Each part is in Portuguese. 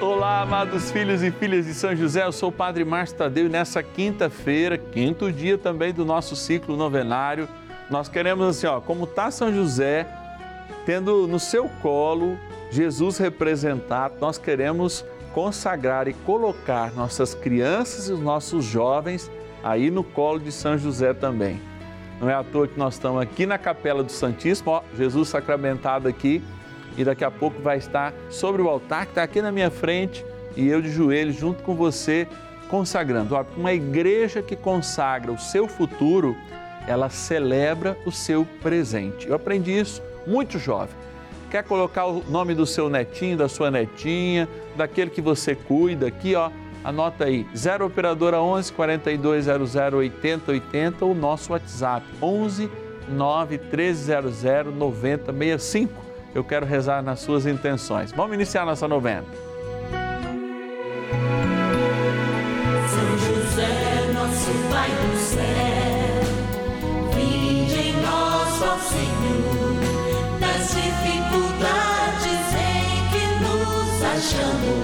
Olá, amados filhos e filhas de São José, eu sou o Padre Márcio Tadeu e nessa quinta-feira, quinto dia também do nosso ciclo novenário, nós queremos assim, ó, como está São José, tendo no seu colo Jesus representado, nós queremos consagrar e colocar nossas crianças e os nossos jovens aí no colo de São José também. Não é à toa que nós estamos aqui na Capela do Santíssimo, ó, Jesus sacramentado aqui e daqui a pouco vai estar sobre o altar que está aqui na minha frente e eu de joelhos junto com você consagrando. Uma igreja que consagra o seu futuro, ela celebra o seu presente. Eu aprendi isso muito jovem. Quer colocar o nome do seu netinho, da sua netinha, daquele que você cuida aqui, ó. Anota aí, 0 operadora 11 4200 8080, o nosso WhatsApp 11 9 1300 9065 eu quero rezar nas suas intenções. Vamos iniciar nossa novena. São José, nosso Pai do céu, vinde em nós, ó Senhor, das dificuldades em que nos achamos,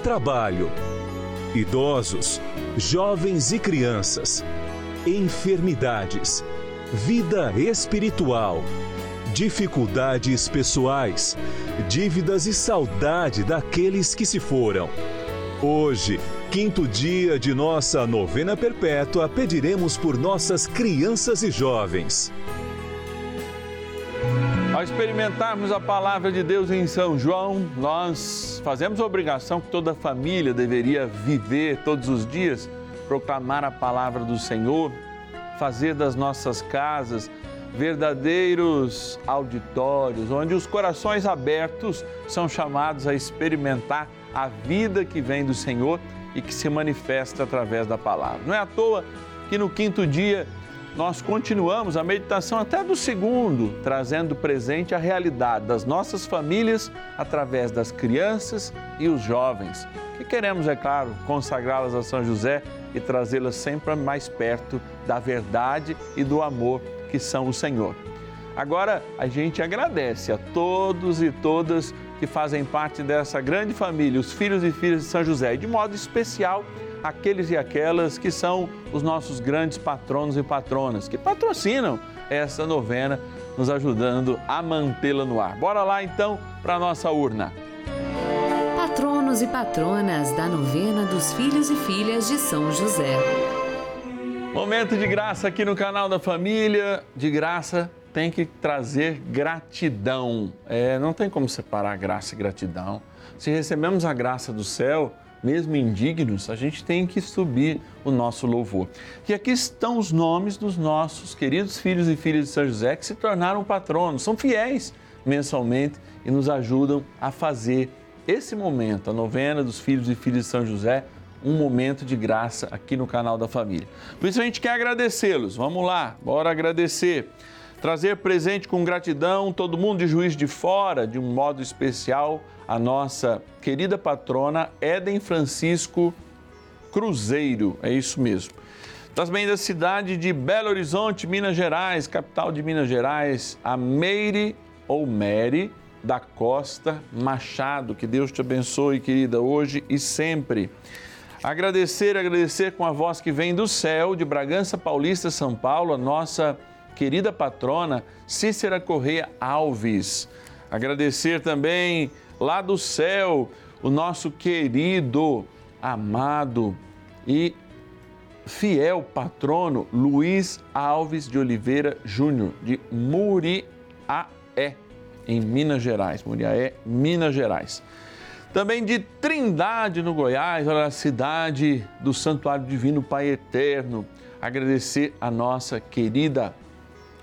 trabalho, idosos, jovens e crianças, enfermidades, vida espiritual, dificuldades pessoais, dívidas e saudade daqueles que se foram. Hoje, quinto dia de nossa novena perpétua, pediremos por nossas crianças e jovens. Ao experimentarmos a palavra de Deus em São João, nós fazemos a obrigação que toda família deveria viver todos os dias, proclamar a palavra do Senhor, fazer das nossas casas verdadeiros auditórios, onde os corações abertos são chamados a experimentar a vida que vem do Senhor e que se manifesta através da palavra. Não é à toa que no quinto dia nós continuamos a meditação até do segundo, trazendo presente a realidade das nossas famílias através das crianças e os jovens, que queremos, é claro, consagrá-las a São José e trazê-las sempre mais perto da verdade e do amor que são o Senhor. Agora, a gente agradece a todos e todas que fazem parte dessa grande família, os filhos e filhas de São José, e de modo especial, aqueles e aquelas que são os nossos grandes patronos e patronas, que patrocinam essa novena, nos ajudando a mantê-la no ar. Bora lá então para a nossa urna. Patronos e patronas da novena dos filhos e filhas de São José. Momento de graça aqui no canal da família, de graça tem que trazer gratidão. É, não tem como separar graça e gratidão. Se recebemos a graça do céu, mesmo indignos, a gente tem que subir o nosso louvor. E aqui estão os nomes dos nossos queridos filhos e filhas de São José que se tornaram patronos, são fiéis mensalmente e nos ajudam a fazer esse momento, a novena dos filhos e filhas de São José, um momento de graça aqui no canal da família. Por isso a gente quer agradecê-los. Vamos lá, bora agradecer. Trazer presente com gratidão todo mundo de Juiz de Fora, de um modo especial, a nossa querida patrona Eden Francisco Cruzeiro, é isso mesmo. Também da cidade de Belo Horizonte, Minas Gerais, capital de Minas Gerais, a Meire ou Mary da Costa Machado. Que Deus te abençoe, querida, hoje e sempre. Agradecer, agradecer com a voz que vem do céu, de Bragança Paulista, São Paulo, a nossa querida patrona Cícera Correia Alves. Agradecer também lá do céu o nosso querido, amado e fiel patrono Luiz Alves de Oliveira Júnior, de Muriaé, em Minas Gerais. Muriaé, Minas Gerais. Também de Trindade, no Goiás, olha a cidade do Santuário Divino Pai Eterno. Agradecer a nossa querida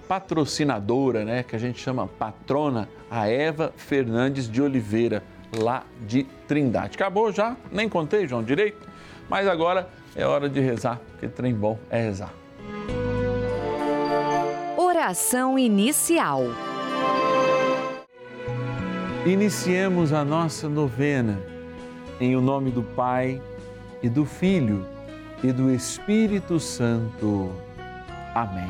patrocinadora, né, que a gente chama patrona, a Eva Fernandes de Oliveira, lá de Trindade. Acabou já? Nem contei, João, direito? Mas agora é hora de rezar, porque trem bom é rezar. Oração inicial. Iniciemos a nossa novena em o nome do Pai e do Filho e do Espírito Santo. Amém.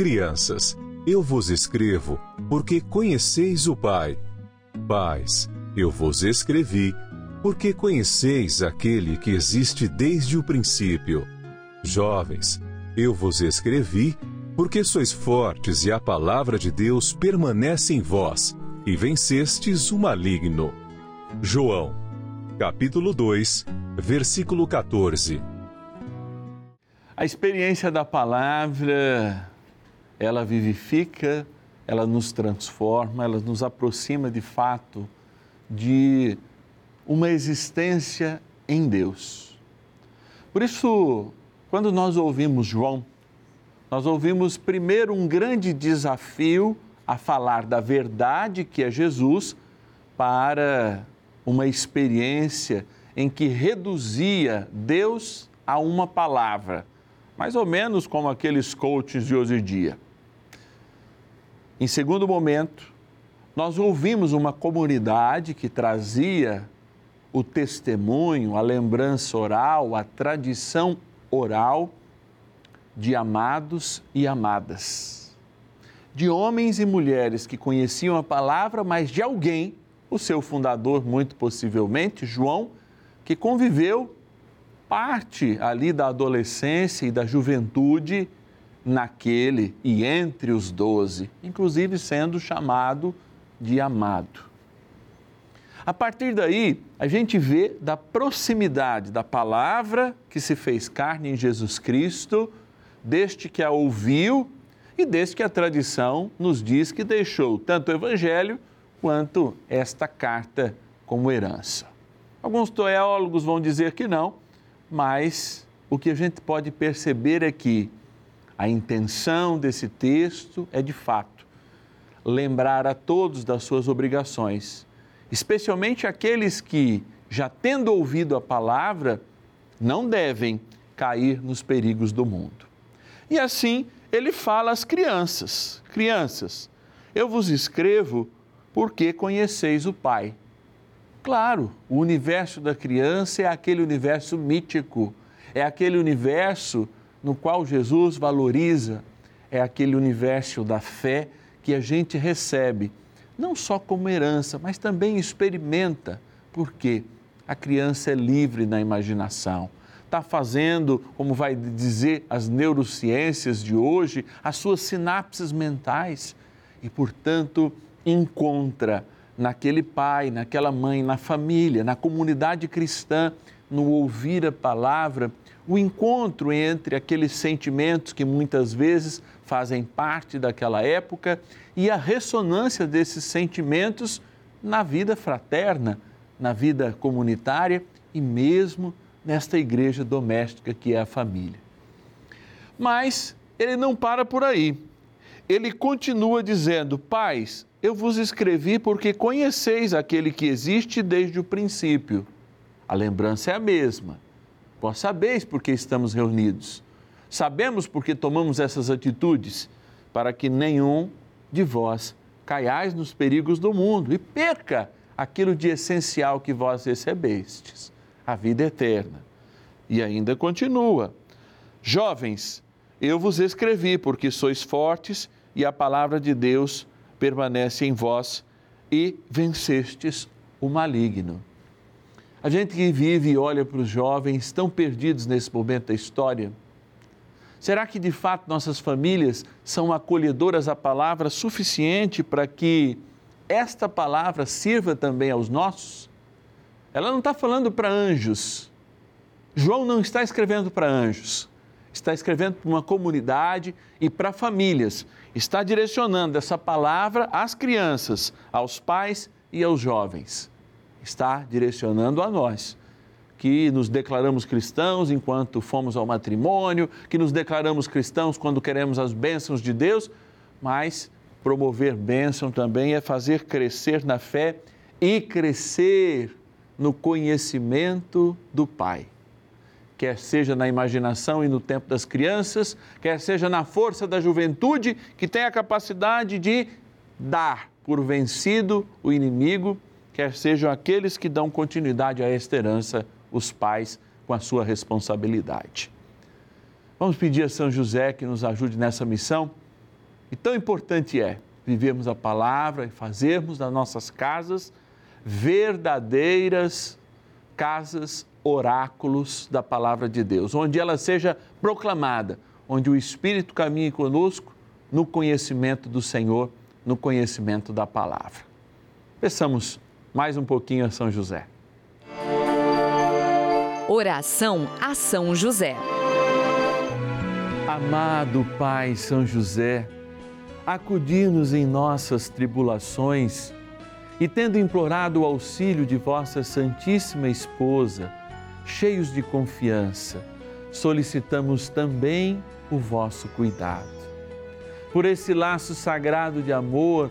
Crianças, eu vos escrevo porque conheceis o Pai. Pais, eu vos escrevi porque conheceis aquele que existe desde o princípio. Jovens, eu vos escrevi porque sois fortes e a palavra de Deus permanece em vós e vencestes o maligno. João, capítulo 2, versículo 14. A experiência da palavra ela vivifica, ela nos transforma, ela nos aproxima de fato de uma existência em Deus. Por isso, quando nós ouvimos João, nós ouvimos primeiro um grande desafio a falar da verdade que é Jesus para uma experiência em que reduzia Deus a uma palavra, mais ou menos como aqueles coaches de hoje em dia. Em segundo momento, nós ouvimos uma comunidade que trazia o testemunho, a lembrança oral, a tradição oral de amados e amadas, de homens e mulheres que conheciam a palavra, mas de alguém, o seu fundador, muito possivelmente, João, que conviveu parte ali da adolescência e da juventude naquele e entre os doze, inclusive sendo chamado de amado. A partir daí, a gente vê da proximidade da palavra que se fez carne em Jesus Cristo, deste que a ouviu e desde que a tradição nos diz que deixou tanto o Evangelho quanto esta carta como herança. Alguns teólogos vão dizer que não, mas o que a gente pode perceber é que a intenção desse texto é de fato lembrar a todos das suas obrigações, especialmente aqueles que, já tendo ouvido a palavra, não devem cair nos perigos do mundo. E assim ele fala às crianças: Crianças, eu vos escrevo porque conheceis o Pai. Claro, o universo da criança é aquele universo mítico, é aquele universo no qual Jesus valoriza, é aquele universo da fé que a gente recebe, não só como herança, mas também experimenta, porque a criança é livre na imaginação. Está fazendo, como vai dizer as neurociências de hoje, as suas sinapses mentais. E, portanto, encontra naquele pai, naquela mãe, na família, na comunidade cristã, no ouvir a palavra, o encontro entre aqueles sentimentos que muitas vezes fazem parte daquela época e a ressonância desses sentimentos na vida fraterna, na vida comunitária e mesmo nesta igreja doméstica que é a família. Mas ele não para por aí. Ele continua dizendo: Pais, eu vos escrevi porque conheceis aquele que existe desde o princípio. A lembrança é a mesma. Vós sabeis por que estamos reunidos. Sabemos porque tomamos essas atitudes, para que nenhum de vós caiais nos perigos do mundo e perca aquilo de essencial que vós recebestes, a vida eterna. E ainda continua: Jovens, eu vos escrevi porque sois fortes e a palavra de Deus permanece em vós e vencestes o maligno. A gente que vive e olha para os jovens tão perdidos nesse momento da história, será que de fato nossas famílias são acolhedoras à palavra suficiente para que esta palavra sirva também aos nossos? Ela não está falando para anjos. João não está escrevendo para anjos, está escrevendo para uma comunidade e para famílias está direcionando essa palavra às crianças, aos pais e aos jovens. Está direcionando a nós, que nos declaramos cristãos enquanto fomos ao matrimônio, que nos declaramos cristãos quando queremos as bênçãos de Deus, mas promover bênção também é fazer crescer na fé e crescer no conhecimento do Pai. Quer seja na imaginação e no tempo das crianças, quer seja na força da juventude, que tem a capacidade de dar por vencido o inimigo, quer sejam aqueles que dão continuidade a esta herança, os pais, com a sua responsabilidade. Vamos pedir a São José que nos ajude nessa missão. E tão importante é vivermos a palavra e fazermos das nossas casas verdadeiras casas oráculos da palavra de Deus, onde ela seja proclamada, onde o Espírito caminhe conosco no conhecimento do Senhor, no conhecimento da palavra. Peçamos mais um pouquinho a São José. Oração a São José. Amado Pai São José, acudir-nos em nossas tribulações e, tendo implorado o auxílio de vossa Santíssima Esposa, cheios de confiança, solicitamos também o vosso cuidado. Por esse laço sagrado de amor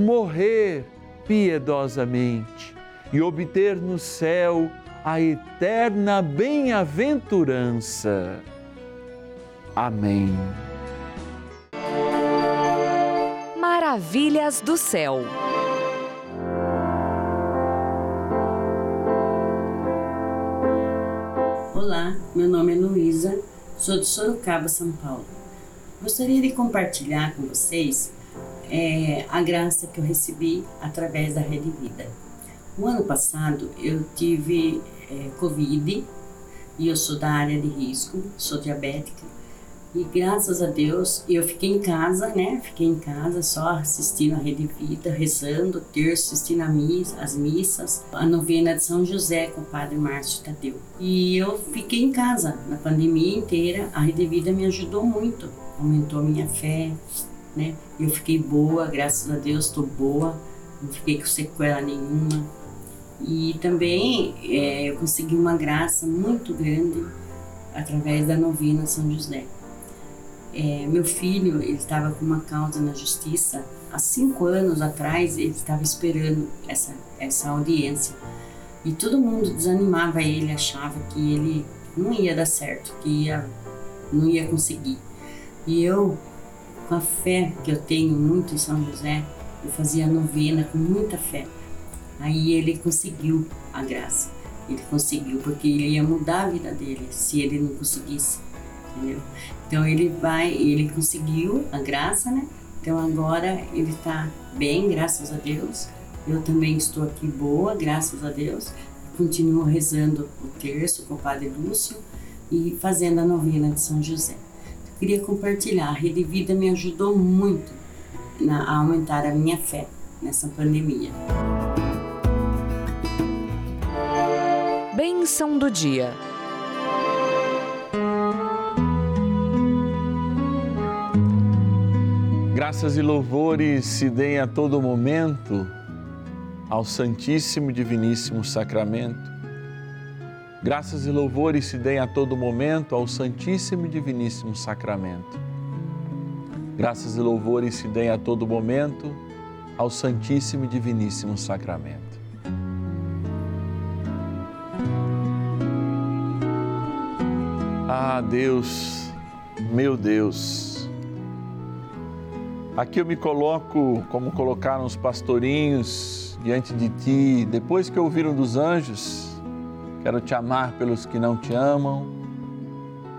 morrer piedosamente e obter no céu a eterna bem-aventurança. Amém. Maravilhas do céu. Olá, meu nome é Luísa, sou de Sorocaba, São Paulo. Gostaria de compartilhar com vocês é, a graça que eu recebi através da Rede Vida. O ano passado eu tive é, Covid e eu sou da área de risco, sou diabética e graças a Deus eu fiquei em casa, né? Fiquei em casa só assistindo a Rede Vida, rezando, terço, assistindo a missa, as missas, a novena de São José com o Padre Márcio Tadeu. E eu fiquei em casa na pandemia inteira. A Rede Vida me ajudou muito, aumentou minha fé, né? Eu fiquei boa, graças a Deus estou boa, não fiquei com sequela nenhuma. E também é, eu consegui uma graça muito grande através da novena São José. É, meu filho, ele estava com uma causa na justiça. Há cinco anos atrás, ele estava esperando essa, essa audiência. E todo mundo desanimava ele, achava que ele não ia dar certo, que ia, não ia conseguir. E eu, com a fé que eu tenho muito em São José, eu fazia novena com muita fé. Aí ele conseguiu a graça. Ele conseguiu, porque ele ia mudar a vida dele se ele não conseguisse entendeu? Então ele vai, ele conseguiu a graça, né? Então agora ele está bem, graças a Deus. Eu também estou aqui boa, graças a Deus. Continuo rezando o terço com o Padre Lúcio e fazendo a novena de São José. Queria compartilhar, a Rede Vida me ajudou muito na, a aumentar a minha fé nessa pandemia. Bênção do dia. Graças e louvores se deem a todo momento ao Santíssimo e Diviníssimo Sacramento. Graças e louvores se deem a todo momento ao Santíssimo e Diviníssimo Sacramento. Graças e louvores se deem a todo momento ao Santíssimo e Diviníssimo Sacramento. Ah, Deus, meu Deus, aqui eu me coloco como colocaram os pastorinhos diante de ti, depois que ouviram dos anjos, quero te amar pelos que não te amam,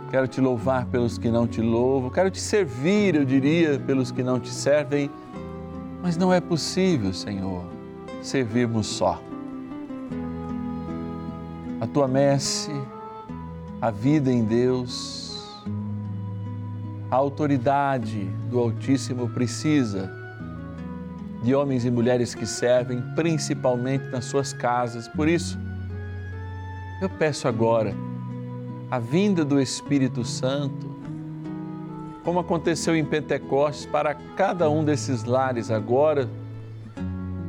quero te louvar pelos que não te louvam, quero te servir, eu diria, pelos que não te servem, mas não é possível, Senhor, servirmos só. A tua messe, a vida em Deus, a autoridade do Altíssimo precisa de homens e mulheres que servem, principalmente nas suas casas. Por isso, eu peço agora a vinda do Espírito Santo, como aconteceu em Pentecostes, para cada um desses lares agora,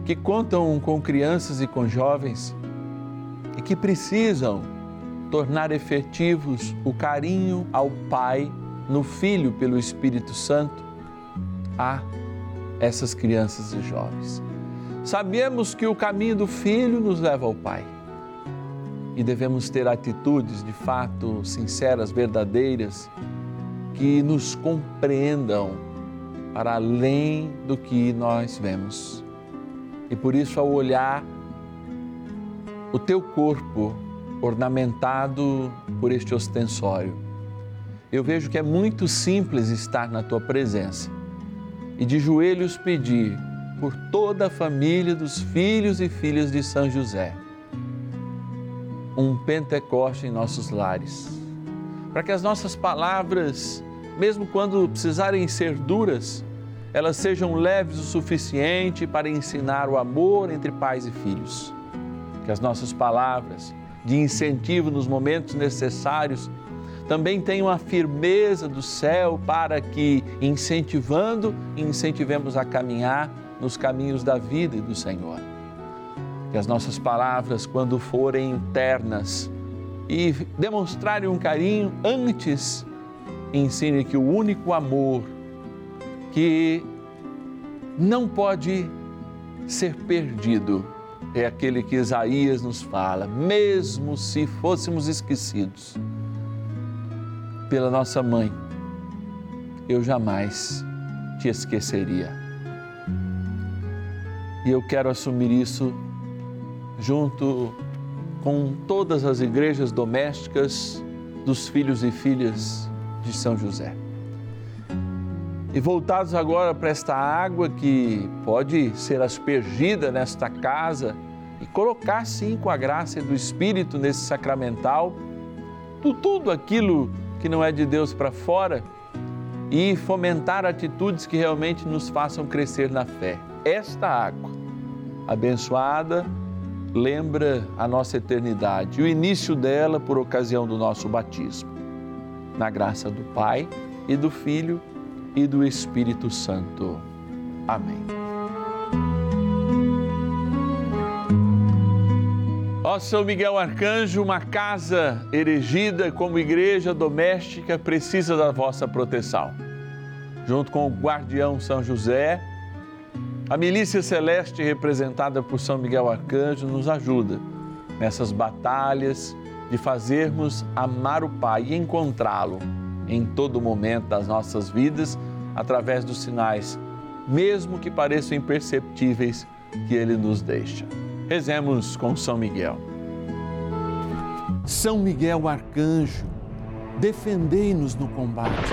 que contam com crianças e com jovens e que precisam tornar efetivos o carinho ao Pai no Filho pelo Espírito Santo a essas crianças e jovens. Sabemos que o caminho do Filho nos leva ao Pai e devemos ter atitudes de fato sinceras, verdadeiras, que nos compreendam para além do que nós vemos. E por isso, ao olhar o teu corpo ornamentado por este ostensório, eu vejo que é muito simples estar na tua presença e de joelhos pedir por toda a família dos filhos e filhas de São José um Pentecoste em nossos lares, para que as nossas palavras, mesmo quando precisarem ser duras, elas sejam leves o suficiente para ensinar o amor entre pais e filhos. Que as nossas palavras de incentivo nos momentos necessários também tenham a firmeza do céu para que, incentivando, incentivemos a caminhar nos caminhos da vida e do Senhor. Que as nossas palavras, quando forem internas e demonstrarem um carinho, antes ensine que o único amor que não pode ser perdido é aquele que Isaías nos fala, mesmo se fôssemos esquecidos pela nossa mãe, eu jamais te esqueceria. E eu quero assumir isso junto com todas as igrejas domésticas dos filhos e filhas de São José. E voltados agora para esta água que pode ser aspergida nesta casa e colocar sim com a graça do Espírito nesse sacramental tudo aquilo que não é de Deus para fora e fomentar atitudes que realmente nos façam crescer na fé esta água abençoada lembra a nossa eternidade, o início dela por ocasião do nosso batismo. Na graça do Pai e do Filho e do Espírito Santo. Amém. Ó São Miguel Arcanjo, uma casa erigida como igreja doméstica precisa da vossa proteção. Junto com o guardião São José, a milícia celeste, representada por São Miguel Arcanjo, nos ajuda nessas batalhas de fazermos amar o Pai e encontrá-lo em todo momento das nossas vidas através dos sinais, mesmo que pareçam imperceptíveis, que ele nos deixa. Rezemos com São Miguel. São Miguel Arcanjo, defendei-nos no combate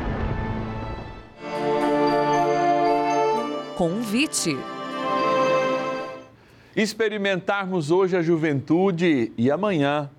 Convite. Experimentarmos hoje a juventude e amanhã,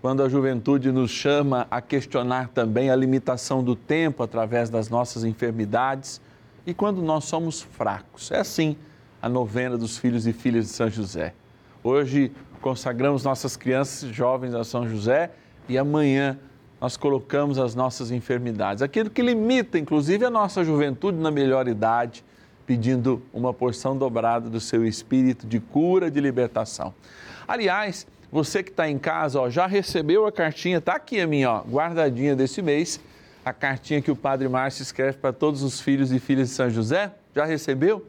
quando a juventude nos chama a questionar também a limitação do tempo através das nossas enfermidades e quando nós somos fracos. É assim a novena dos filhos e filhas de São José. Hoje consagramos nossas crianças e jovens a São José e amanhã nós colocamos as nossas enfermidades, aquilo que limita inclusive a nossa juventude na melhor idade pedindo uma porção dobrada do seu espírito de cura, de libertação. Aliás, você que está em casa, ó, já recebeu a cartinha, está aqui a minha, ó, guardadinha desse mês, a cartinha que o Padre Márcio escreve para todos os filhos e filhas de São José? Já recebeu?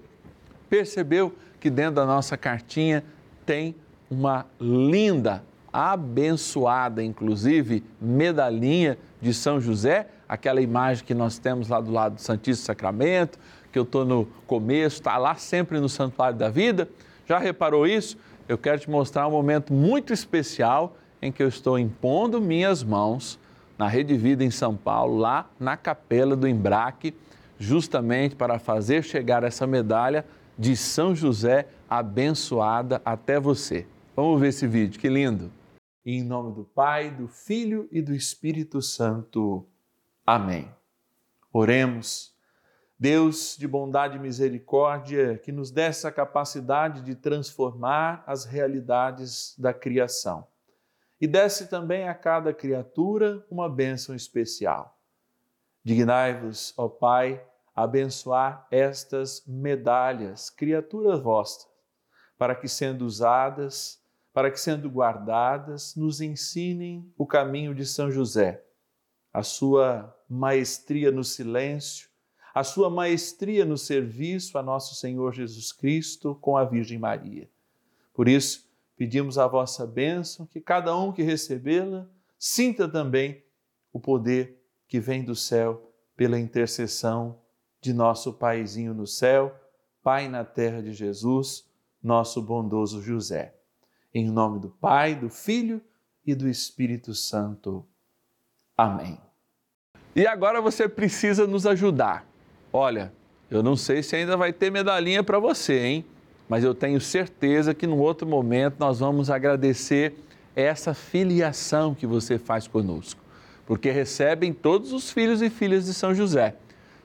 Percebeu que dentro da nossa cartinha tem uma linda, abençoada, inclusive, medalhinha de São José, aquela imagem que nós temos lá do lado do Santíssimo Sacramento, que eu estou no começo, está lá sempre no Santuário da Vida. Já reparou isso? Eu quero te mostrar um momento muito especial em que eu estou impondo minhas mãos na Rede Vida em São Paulo, lá na capela do Embraque, justamente para fazer chegar essa medalha de São José abençoada até você. Vamos ver esse vídeo, que lindo! Em nome do Pai, do Filho e do Espírito Santo. Amém. Oremos. Deus de bondade e misericórdia, que nos dê essa capacidade de transformar as realidades da criação. E desse também a cada criatura uma bênção especial. Dignai-vos, ó Pai, abençoar estas medalhas, criaturas vossas, para que sendo usadas, para que sendo guardadas, nos ensinem o caminho de São José, a sua maestria no silêncio, a sua maestria no serviço a nosso Senhor Jesus Cristo com a Virgem Maria. Por isso, pedimos a vossa bênção, que cada um que recebê-la sinta também o poder que vem do céu pela intercessão de nosso Paizinho no céu, Pai na terra de Jesus, nosso bondoso José. Em nome do Pai, do Filho e do Espírito Santo. Amém. E agora você precisa nos ajudar. Olha, eu não sei se ainda vai ter medalhinha para você, hein? Mas eu tenho certeza que num outro momento nós vamos agradecer essa filiação que você faz conosco, porque recebem todos os filhos e filhas de São José.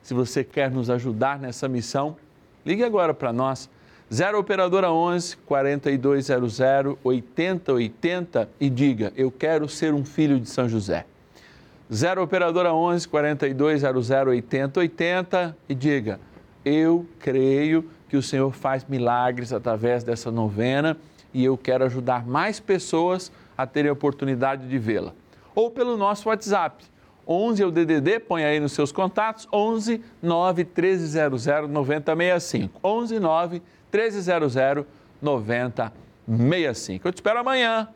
Se você quer nos ajudar nessa missão, ligue agora para nós 0 Operadora 11 4200 8080 e diga: Eu quero ser um filho de São José. 0 Operadora 11 4200 8080 e diga: Eu creio que o Senhor faz milagres através dessa novena e eu quero ajudar mais pessoas a terem a oportunidade de vê-la. Ou pelo nosso WhatsApp. 11 é o DDD, põe aí nos seus contatos, 11 9 1300 9065. 11 9 1300 9065. Eu te espero amanhã,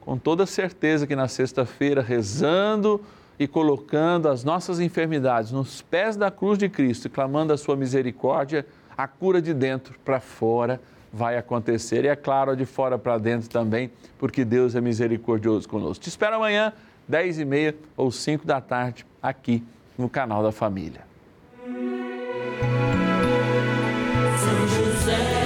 com toda certeza que na sexta-feira, rezando e colocando as nossas enfermidades nos pés da cruz de Cristo e clamando a sua misericórdia, a cura de dentro para fora vai acontecer. E é claro, de fora para dentro também, porque Deus é misericordioso conosco. Te espero amanhã, 10 e meia ou 5 da tarde, aqui no canal da Família. São José